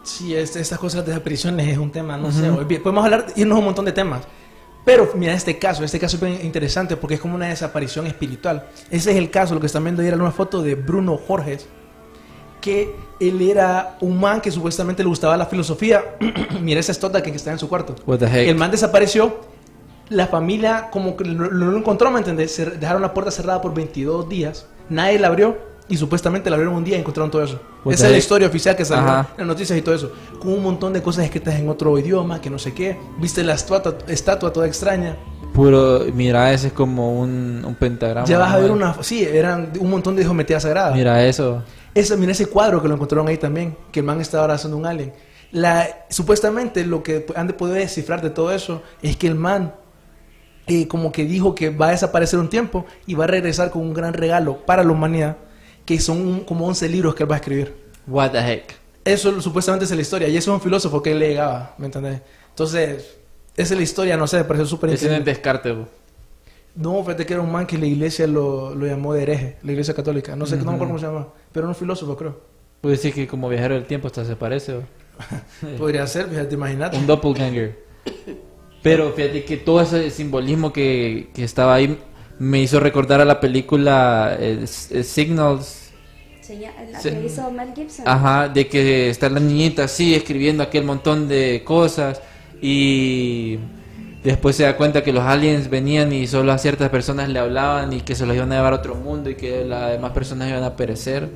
Sí, este- estas cosas de desapariciones es un tema, no sé. Podemos hablar, irnos a un montón de temas. Pero mira este caso, este caso es bien interesante porque es como una desaparición espiritual. Ese es el caso, lo que están viendo ahí era una foto de Bruno Jorges, que él era un man que supuestamente le gustaba la filosofía. mira esa estota que está en su cuarto.
What the heck?
El man desapareció, la familia como que no no lo encontró, ¿me entendés? Se dejaron la puerta cerrada por 22 días, nadie la abrió y supuestamente la abrieron un día y encontraron todo eso.
What
Esa es la historia oficial que salió
Ajá.
en las noticias y todo eso. Con un montón de cosas escritas en otro idioma, que no sé qué. Viste la estatua, estatua toda extraña.
Puro, mira, ese es como un, un pentagrama.
ya vas a ver una... Sí, eran un montón de geometría sagrada.
Mira eso.
Esa, mira ese cuadro que lo encontraron ahí también, que el man estaba abrazando un alien. La, supuestamente lo que han de poder descifrar de todo eso es que el man eh, como que dijo que va a desaparecer un tiempo y va a regresar con un gran regalo para la humanidad, que son un- como 11 libros que él va a escribir.
What the heck.
Eso supuestamente es la historia, y eso es un filósofo que él le llegaba, ¿me entendés? Entonces, esa es la historia, no sé, me pareció súper
Ese no es
increíble.
descarte, bo.
No, fíjate que era un man que la iglesia lo, lo llamó de hereje, la iglesia católica. No sé, no me acuerdo cómo se llama, pero un filósofo, creo.
Puede decir que como viajero del tiempo hasta se parece.
Podría ser, fíjate, imagínate.
Un doppelganger. Pero fíjate que todo ese simbolismo que, que estaba ahí me hizo recordar a la película eh, eh, Signals.
Se llama- la que hizo Mel Gibson.
Ajá, de que está la niñita así escribiendo aquel montón de cosas y después se da cuenta que los aliens venían y solo a ciertas personas le hablaban y que se los iban a llevar a otro mundo y que las demás personas iban a perecer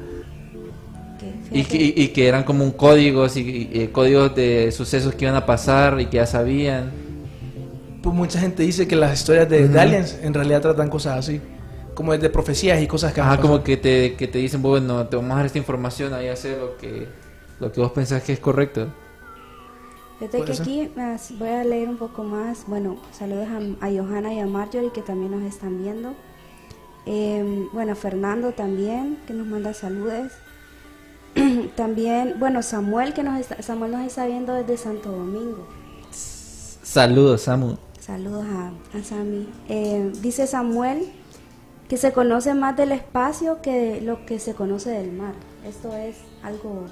y que, y- y que eran como un códigos y, y- y códigos de sucesos que iban a pasar y que ya sabían.
Pues mucha gente dice que las historias de, aliens en realidad tratan cosas así, como de profecías y cosas que
Ajá, como que te, que te dicen, bueno, te vamos a dar esta información, ahí hacer lo que, lo que vos pensás que es correcto.
Fíjate
Puede
que
ser.
aquí más, voy a leer un poco más. Bueno, saludos a, a Johanna y a Marjorie que también nos están viendo. Eh, bueno, a Fernando también que nos manda saludos. también, bueno, Samuel que nos está, Samuel nos está viendo desde Santo Domingo.
Saludos, Samu.
Saludos a, a Sammy. Eh, dice Samuel que se conoce más del espacio que de lo que se conoce del mar. Esto es algo,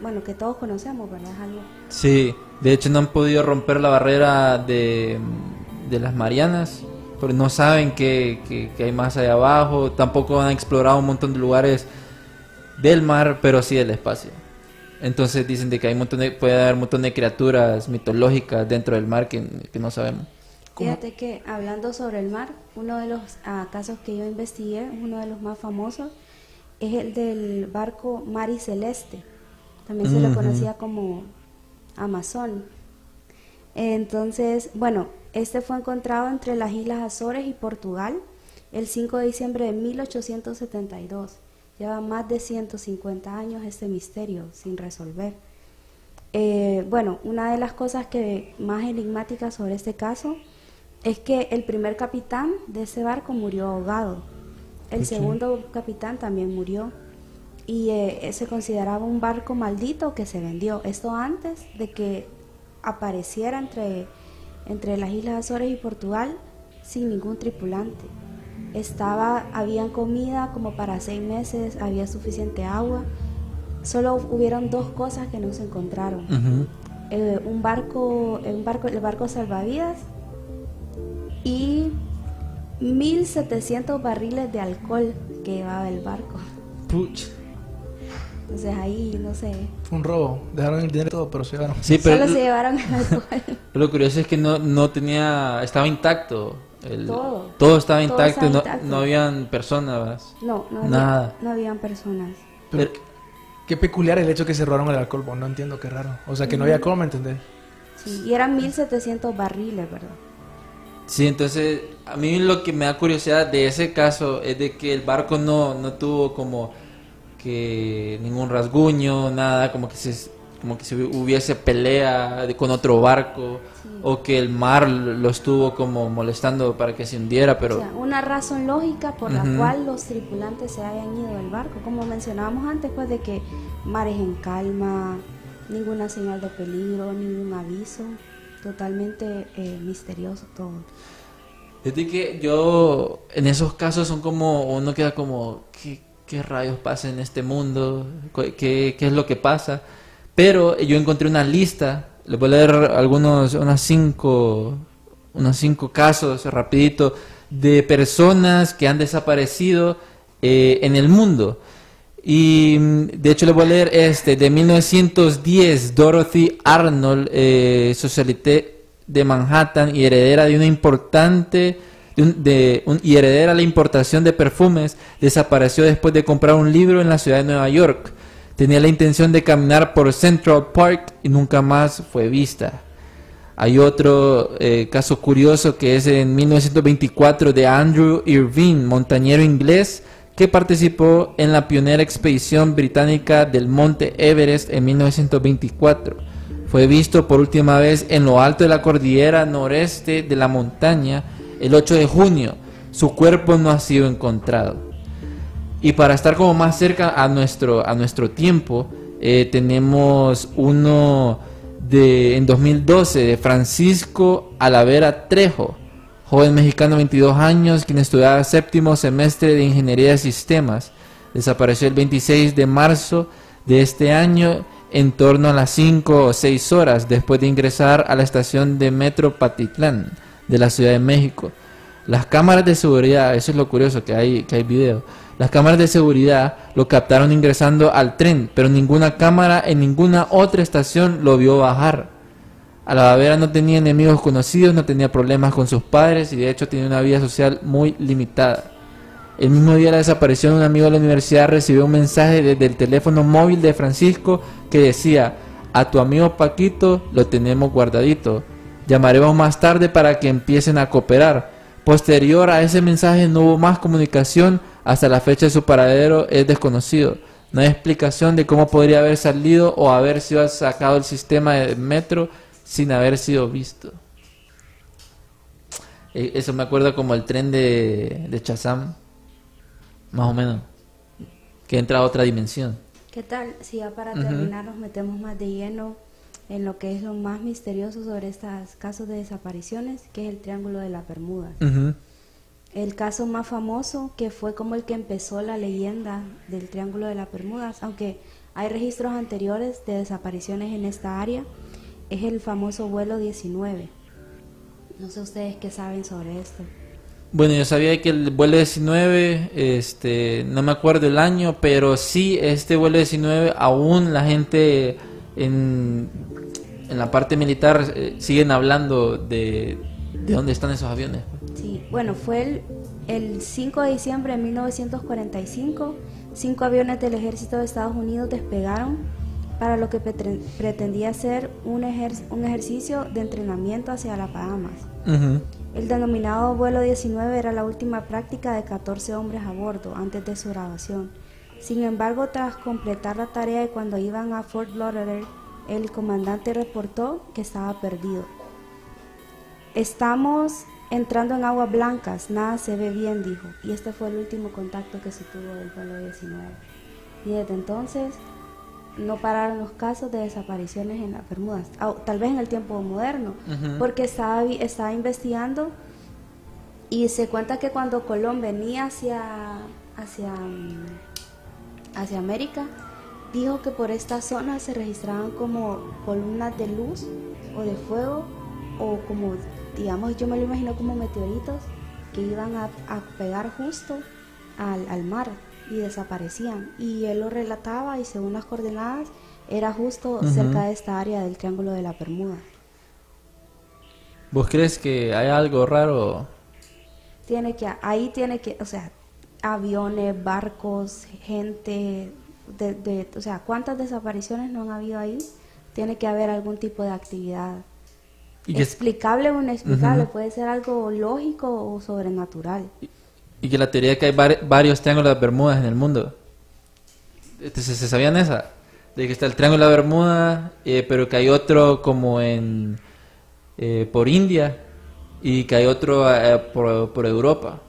bueno, que todos conocemos, ¿verdad? Es algo
Sí, de hecho no han podido romper la barrera de, de las Marianas, porque no saben que, que- que hay más allá abajo, tampoco han explorado un montón de lugares del mar, pero sí del espacio. Entonces dicen de que hay un montón de- puede haber un montón de criaturas mitológicas dentro del mar que, que no sabemos.
Fíjate que hablando sobre el mar, uno de los ah, casos que yo investigué, uno de los más famosos, es el del barco Mari Celeste. También se le
Ujú.
conocía como Amazon. Entonces, bueno, este fue encontrado entre las Islas Azores y Portugal el 5 de diciembre de 1872. Lleva más de 150 años este misterio sin resolver. Eh, bueno, una de las cosas que más enigmáticas sobre este caso es que el primer capitán de ese barco murió ahogado. El segundo capitán también murió y eh, se consideraba un barco maldito que se vendió. Esto antes de que apareciera entre, entre las Islas Azores y Portugal sin ningún tripulante. estaba, habían comida como para seis meses, había suficiente agua. Solo hubieron dos cosas que no se encontraron. Eh, un barco, un barco, el barco salvavidas y 1700 barriles de alcohol que llevaba el barco.
Puch.
Entonces ahí, no sé.
Fue un robo. Dejaron el dinero y todo, pero se llevaron.
Sí, pero
Solo se llevaron el alcohol.
lo curioso es que no, no tenía, estaba intacto. El-
Todo.
todo estaba
Todo
intacto,
estaba
no,
intacto.
no habían personas.
No, no,
Nada.
Había, no habían personas.
Pero qué peculiar el hecho que se robaron el alcohol, no entiendo qué raro. O sea, que no había cómo, ¿me entendés?
Sí, y eran 1700 barriles, ¿verdad?
Sí, entonces a mí lo que me da curiosidad de ese caso es de que el barco no, no tuvo como que ningún rasguño, nada, como que se, como que se hubiese pelea de- con otro barco o que el mar lo estuvo como molestando para que se hundiera, pero
O sea, una razón lógica por la cual los tripulantes se hayan ido del barco. Como mencionábamos antes, pues de que mares en calma, ninguna señal de peligro, ningún aviso. Totalmente eh, misterioso todo.
Es de que yo, en esos casos son como, uno queda como, ¿qué, qué rayos pasa en este mundo? ¿Qué, qué, es lo que pasa? Pero yo encontré una lista, les voy a leer algunos, unas cinco, unos cinco casos rapidito de personas que han desaparecido eh, en el mundo. Y de hecho le voy a leer este, de 1910, Dorothy Arnold, eh, socialité de Manhattan y heredera de una importante de y heredera la importación de perfumes, desapareció después de comprar un libro en la ciudad de Nueva York. Tenía la intención de caminar por Central Park y nunca más fue vista. Hay otro eh, caso curioso que es en 1924 de Andrew Irvine, montañero inglés que participó en la pionera expedición británica del Monte Everest en 1924. Fue visto por última vez en lo alto de la cordillera noreste de la montaña el 8 de junio. Su cuerpo no ha sido encontrado. Y para estar como más cerca a nuestro, a nuestro tiempo, eh, tenemos uno de en 2012 de Francisco Alavera Trejo, joven mexicano de 22 años, quien estudiaba séptimo semestre de Ingeniería de Sistemas. Desapareció el 26 de marzo de este año en torno a las 5 o 6 horas después de ingresar a la estación de Metro Patitlán de la Ciudad de México. Las cámaras de seguridad, eso es lo curioso que hay, que hay video. Las cámaras de seguridad lo captaron ingresando al tren, pero ninguna cámara en ninguna otra estación lo vio bajar. Alavera no tenía enemigos conocidos, no tenía problemas con sus padres y de hecho tenía una vida social muy limitada. El mismo día de la desaparición, un amigo de la universidad recibió un mensaje desde el teléfono móvil de Francisco que decía, a tu amigo Paquito lo tenemos guardadito. Llamaremos más tarde para que empiecen a cooperar. Posterior a ese mensaje no hubo más comunicación, hasta la fecha de su paradero es desconocido. No hay explicación de cómo podría haber salido o haber sido sacado del sistema de metro sin haber sido visto. Eh, Eso me acuerda como el tren de, de Chazam, más o menos, que entra a otra dimensión.
¿Qué tal? Si ya para terminar nos metemos más de lleno en lo que es lo más misterioso sobre estos casos de desapariciones, que es el Triángulo de las Bermudas.
Ujú.
El caso más famoso, que fue como el que empezó la leyenda del Triángulo de las Bermudas, aunque hay registros anteriores de desapariciones en esta área, es el famoso vuelo 19. No sé ustedes qué saben sobre esto.
Bueno, yo sabía que el vuelo 19, este, no me acuerdo el año, pero sí, este vuelo 19, aún la gente en, en la parte militar eh, siguen hablando de, de dónde están esos aviones.
Sí, bueno, fue el, el 5 de diciembre de 1945. Cinco aviones del ejército de Estados Unidos despegaron para lo que pretendía ser un, ejer- un ejercicio de entrenamiento hacia las Bahamas.
Ujú.
El denominado vuelo 19 era la última práctica de 14 hombres a bordo antes de su grabación. Sin embargo, tras completar la tarea y cuando iban a Fort Lauderdale, el comandante reportó que estaba perdido. Estamos entrando en aguas blancas, nada se ve bien, dijo. Y este fue el último contacto que se tuvo del vuelo 19. Y desde entonces no pararon los casos de desapariciones en las Bermudas, tal vez en el tiempo moderno, porque estaba, estaba investigando Y se cuenta que cuando Colón venía hacia, hacia, mm, hacia América, dijo que por esta zona se registraban como columnas de luz o de fuego o como, digamos, yo me lo imagino como meteoritos que iban a, a pegar justo al, al mar y desaparecían. Y él lo relataba y según las coordenadas era justo cerca de esta área del Triángulo de la Bermuda.
¿Vos crees que hay algo raro?
Tiene que, ahí tiene que, o sea, aviones, barcos, gente, de, de- o sea, ¿cuántas desapariciones no han habido ahí? Tiene que haber algún tipo de actividad.
Y
Explicable o inexplicable,
Ujú.
puede ser algo lógico o sobrenatural.
y que la teoría de que hay vari- varios triángulos de Bermudas en el mundo. ¿Se, se sabían esa? De que está el triángulo de Bermuda, eh, pero que hay otro como en eh, por India y que hay otro eh, por, por Europa.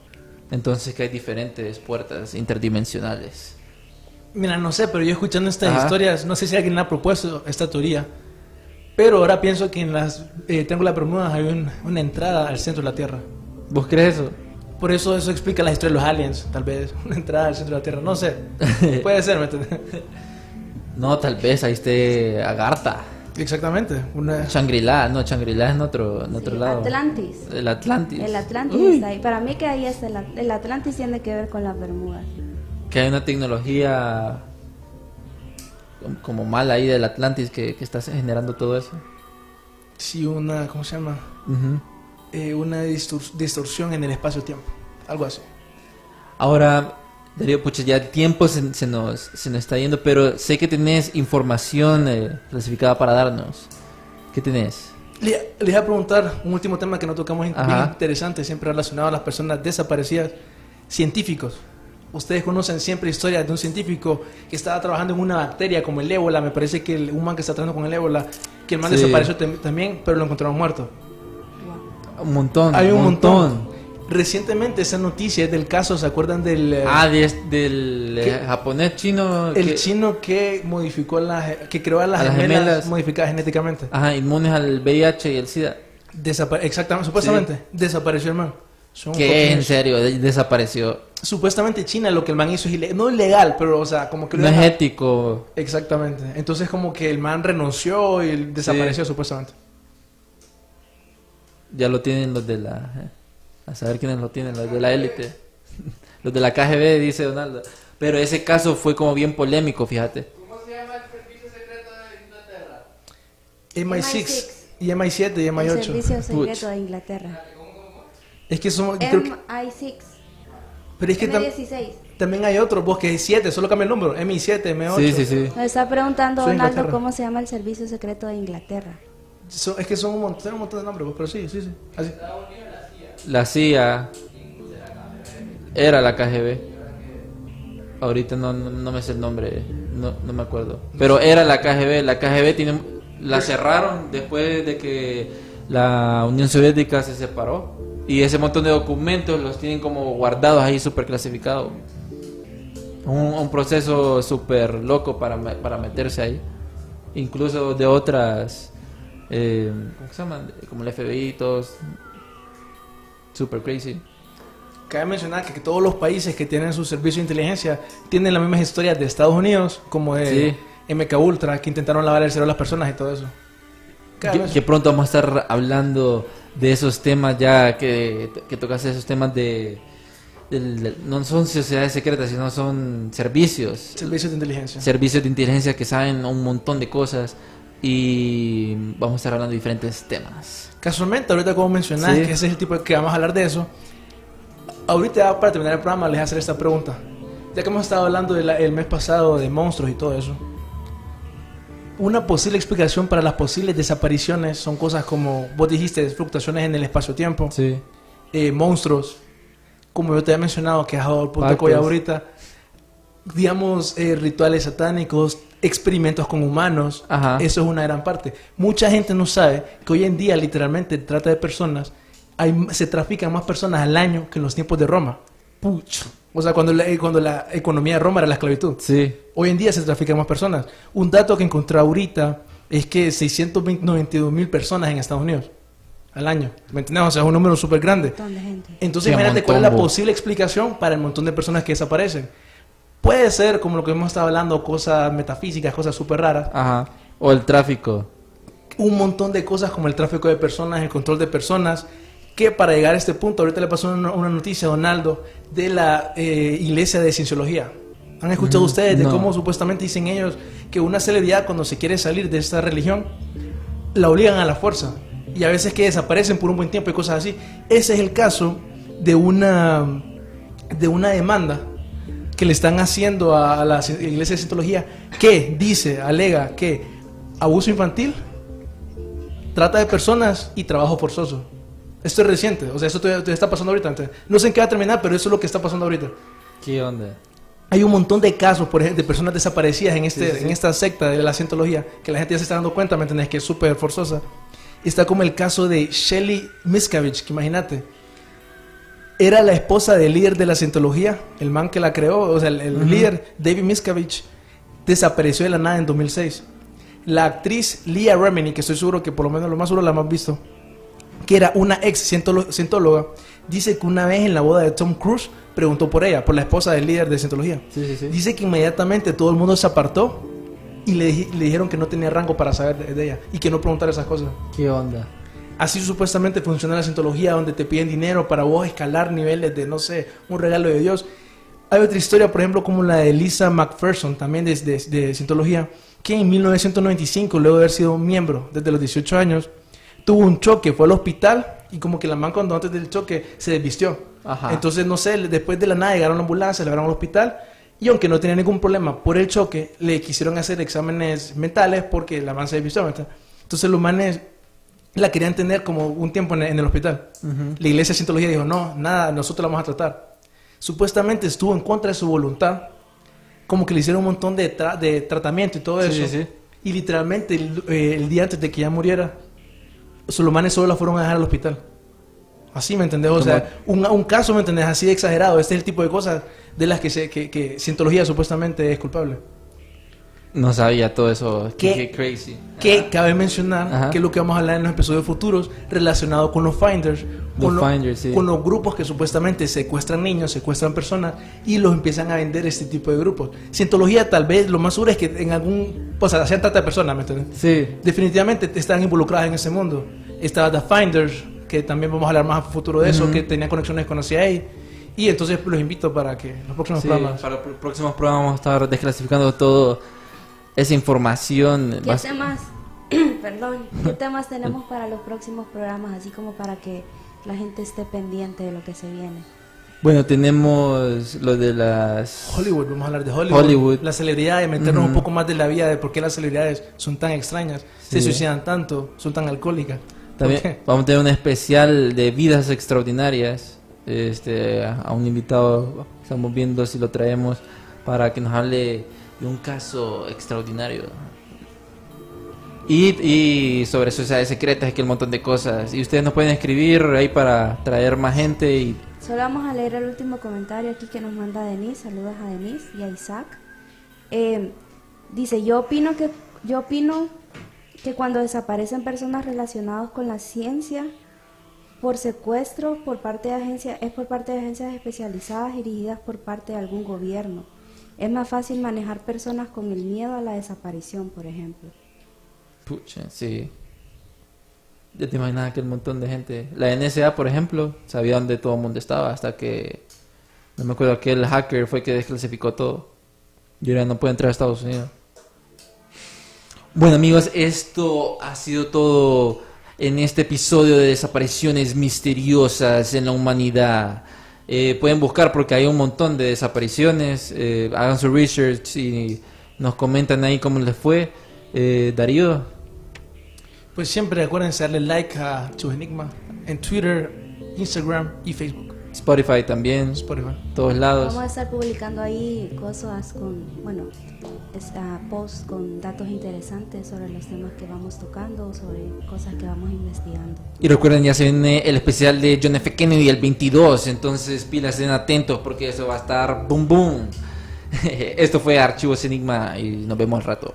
Entonces que hay diferentes puertas interdimensionales.
Mira, no sé, pero yo escuchando estas
Ajá.
historias, no sé si alguien ha propuesto esta teoría, pero ahora pienso que en las eh, Triángulo de Bermudas hay un- una entrada al centro de la Tierra.
¿Vos crees eso?
Por eso eso explica la historia de los aliens, tal vez, una entrada al centro de la Tierra, no sé. Puede ser, ¿me entiendes?
No, tal vez ahí esté Agartha.
Exactamente, una...
Shangri-La, no, Shangri-La es en otro, en otro
Sí,
lado.
Atlantis.
El Atlantis.
El Atlantis
Uy,
está ahí. Para mí que ahí es el, el Atlantis tiene que ver con las Bermudas.
Que hay una tecnología como- mala ahí del Atlantis que, que está generando todo eso.
Sí, una, ¿cómo se llama? Eh, una distor- distorsión en el espacio-tiempo, algo así.
Ahora, Darío, pucha, ya el tiempo se, se nos, se nos está yendo, pero sé que tenés información eh, clasificada para darnos. ¿Qué tenés?
Le, les voy a preguntar un último tema que no tocamos,
Ajá.
interesante, siempre relacionado a las personas desaparecidas, científicos. Ustedes conocen siempre historias de un científico que estaba trabajando en una bacteria como el ébola, me parece que el, un man que está trabajando con el ébola, que el man
Sí.
desapareció tam- también, pero lo encontraron muerto.
Un montón.
Hay un montón. Recientemente esa noticia es del caso, ¿se acuerdan del eh,
Ah, de del eh,
¿Qué?
japonés chino.
el
que-
chino que modificó las, que creó a las,
A las
gemelas,
gemelas.
modificadas genéticamente?
Ajá, inmunes al VIH y el SIDA.
Exactamente, supuestamente, desapareció el man.
Que en serio, de- desapareció.
Supuestamente China lo que el man hizo es ilegal, no ilegal, pero o sea, como que...
No es ético.
Exactamente. Entonces como que el man renunció y desapareció supuestamente.
Ya lo tienen los de la... A saber quiénes lo tienen, los de la élite. Los de la KGB, dice Donaldo. Pero ese caso fue como bien polémico, fíjate.
MI6 y MI7 y
El
MI8.
Servicio Secreto
Puch.
de Inglaterra.
Es que que-
MI6.
pero es que tam-
M16.
también hay otros, vos que es 7, solo cambia el número. MI7, M8.
Sí, sí, sí.
Me está preguntando
Soy
Donaldo
Inglaterra.
cómo se llama el Servicio Secreto de Inglaterra.
Son- es que son un montón, un montón de nombres, vos, pero sí, sí, sí. Así.
La CIA era la KGB. Ahorita no, no, me sé el nombre, no, no me acuerdo. Pero era la KGB. La KGB tiene, la cerraron después de que la Unión Soviética se separó. Y ese montón de documentos los tienen como guardados ahí súper clasificados. Un, proceso súper loco para, para meterse ahí. Incluso de otras, eh, ¿cómo se llaman? Como el FBI y todos. Super crazy.
Cabe mencionar que, todos los países que tienen su servicio de inteligencia tienen las mismas historias de Estados Unidos, como de
Sí.
MK Ultra, que intentaron lavar el cerebro a las personas y todo eso.
Que, que pronto vamos a estar hablando de esos temas ya que, que tocas esos temas de, del- del- no son sociedades secretas sino son servicios
Servicios de inteligencia.
servicios de inteligencia que saben un montón de cosas y vamos a estar hablando de diferentes temas
Casualmente, ahorita como mencionás
Sí.
que ese es el tipo de que vamos a hablar de eso, ahorita para terminar el programa les voy a hacer esta pregunta. Ya que hemos estado hablando del el mes pasado de monstruos y todo eso, una posible explicación para las posibles desapariciones son cosas como, vos dijiste, fluctuaciones en el espacio-tiempo,
sí
eh, monstruos, como yo te había mencionado, que has dado el punto de ahorita, digamos, eh, rituales satánicos, experimentos con humanos,
Ajá.
eso es una gran parte. Mucha gente no sabe que hoy en día literalmente trata de personas, hay, se trafican más personas al año que en los tiempos de Roma. Puch. O sea, cuando la, eh, cuando la economía de Roma era la esclavitud.
sí
Hoy en día se trafican más personas. Un dato que encontré ahorita es que 692 mil personas en Estados Unidos. al año. ¿Me entiendes? O sea, es un número súper grande. Entonces,
Qué
imagínate cuál es la posible explicación para el montón de personas que desaparecen. Puede ser, como lo que hemos estado hablando, cosas metafísicas, cosas súper raras.
Ajá. O el tráfico.
Un montón de cosas como el tráfico de personas, el control de personas. Que para llegar a este punto, ahorita le pasó una, noticia a Donaldo de la eh, iglesia de cienciología. ¿Han escuchado
Mm,
ustedes de
no.
cómo supuestamente dicen ellos que una celebridad cuando se quiere salir de esta religión la obligan a la fuerza y a veces que desaparecen por un buen tiempo y cosas así. Ese es el caso de una de una demanda que le están haciendo a la iglesia de Cientología que dice, alega que abuso infantil, trata de personas y trabajo forzoso. Esto es reciente, o sea, todavía, todavía está pasando ahorita. Entonces, no sé en qué va a terminar, pero eso es lo que está pasando ahorita.
¿Qué onda?
Hay un montón de casos, por ejemplo, de personas desaparecidas en, este,
Sí, sí, sí.
en esta secta de la cientología, que la gente ya se está dando cuenta, ¿me entendés? Que es súper forzosa. Está como el caso de Shelly Miscavige, que imagínate, era la esposa del líder de la cientología, el man que la creó, o sea, el, el líder, David Miscavige, desapareció de la nada en 2006. La actriz Leah Remini, que estoy seguro que por lo menos lo más seguro la hemos visto, que era una ex cientóloga, dice que una vez en la boda de Tom Cruise preguntó por ella, por la esposa del líder de cientología.
Sí, sí, sí.
Dice que inmediatamente todo el mundo se apartó y le, dij- le dijeron que no tenía rango para saber de, de ella y que no preguntara esas cosas.
¿Qué onda?
Así supuestamente funciona la cientología, donde te piden dinero para vos escalar niveles de, no sé, un regalo de Dios. Hay otra historia, por ejemplo, como la de Lisa McPherson, también de, de, de cientología, que en 1995, luego de haber sido miembro desde los 18 años, tuvo un choque, fue al hospital y como que la man cuando antes del choque se desvistió.
Ajá.
Entonces, no sé, después de la nada llegaron a la ambulancia, le llevaron al hospital y aunque no tenía ningún problema por el choque, le quisieron hacer exámenes mentales porque la man se desvistió. Entonces los manes la querían tener como un tiempo en el, en el hospital. La iglesia de Cientología dijo, no, nada, nosotros la vamos a tratar. Supuestamente estuvo en contra de su voluntad, como que le hicieron un montón de, tra- de tratamiento y todo
Sí,
eso.
sí.
Y literalmente el, eh, el día antes de que ella muriera, los manes solo la fueron a dejar al hospital. Así, ¿me entendés? O sea, un, un caso, ¿me entendés? Así de exagerado. Este es el tipo de cosas de las que, se, que, que Cientología supuestamente es culpable.
No sabía todo eso.
¿Qué?
Qué, crazy.
Que cabe mencionar
Ajá.
que es lo que vamos a hablar en los episodios futuros relacionado con los finders,
Los
con, lo-
finders, sí.
con los grupos que supuestamente secuestran niños, secuestran personas y los empiezan a vender este tipo de grupos. Cientología tal vez lo más seguro es que en algún, o sea, trata de personas, ¿me entiendes?
Sí.
Definitivamente están involucradas en ese mundo. Está The Finders, que también vamos a hablar más a futuro de eso,
Ujú.
que tenía conexiones con la CIA. Y entonces los invito para que los próximos
Sí,
programas...
para los próximos programas vamos a estar desclasificando todo esa información.
¿Qué
Vas-
temas, perdón, qué temas tenemos para los próximos programas, así como para que la gente esté pendiente de lo que se viene?
Bueno, tenemos lo de las...
Hollywood, vamos a hablar de Hollywood.
Hollywood.
Las celebridades, meternos
Ujú.
un poco más de la vida de por qué las celebridades son tan extrañas, se
Sí.
suicidan tanto, son tan alcohólicas.
También vamos a tener un especial de vidas extraordinarias. Este, a un invitado, estamos viendo si lo traemos para que nos hable de un caso extraordinario. Y, y sobre sociedades secretas, que un montón de cosas. Y ustedes nos pueden escribir ahí para traer más gente y
Solo vamos a leer el último comentario aquí que nos manda Denise. Saludos a Denise y a Isaac. Eh, dice, yo opino que yo opino que cuando desaparecen personas relacionadas con la ciencia por secuestro por parte de agencias es por parte de agencias especializadas dirigidas por parte de algún gobierno. Es más fácil manejar personas con el miedo a la desaparición, por ejemplo.
Pucha, sí. Ya te imaginas que el montón de gente. La NSA, por ejemplo, sabía dónde todo el mundo estaba hasta que. No me acuerdo que el hacker fue que desclasificó todo. Y ahora no puede entrar a Estados Unidos. Bueno, amigos, esto ha sido todo en este episodio de desapariciones misteriosas en la humanidad. Eh, pueden buscar porque hay un montón de desapariciones. eh, hagan su research y nos comentan ahí cómo les fue. Eh, Darío,
Pues siempre acuérdense darle like a Chus Enigma en Twitter, Instagram y Facebook.
Spotify también,
Spotify.
todos lados.
Vamos a estar publicando ahí cosas con, bueno, ah, posts con datos interesantes sobre los temas que vamos tocando, sobre cosas que vamos investigando.
Y recuerden, ya se viene el especial de John F. Kennedy el 22, entonces pilas, estén atentos porque eso va a estar boom boom. Esto fue Archivos Enigma y nos vemos al rato.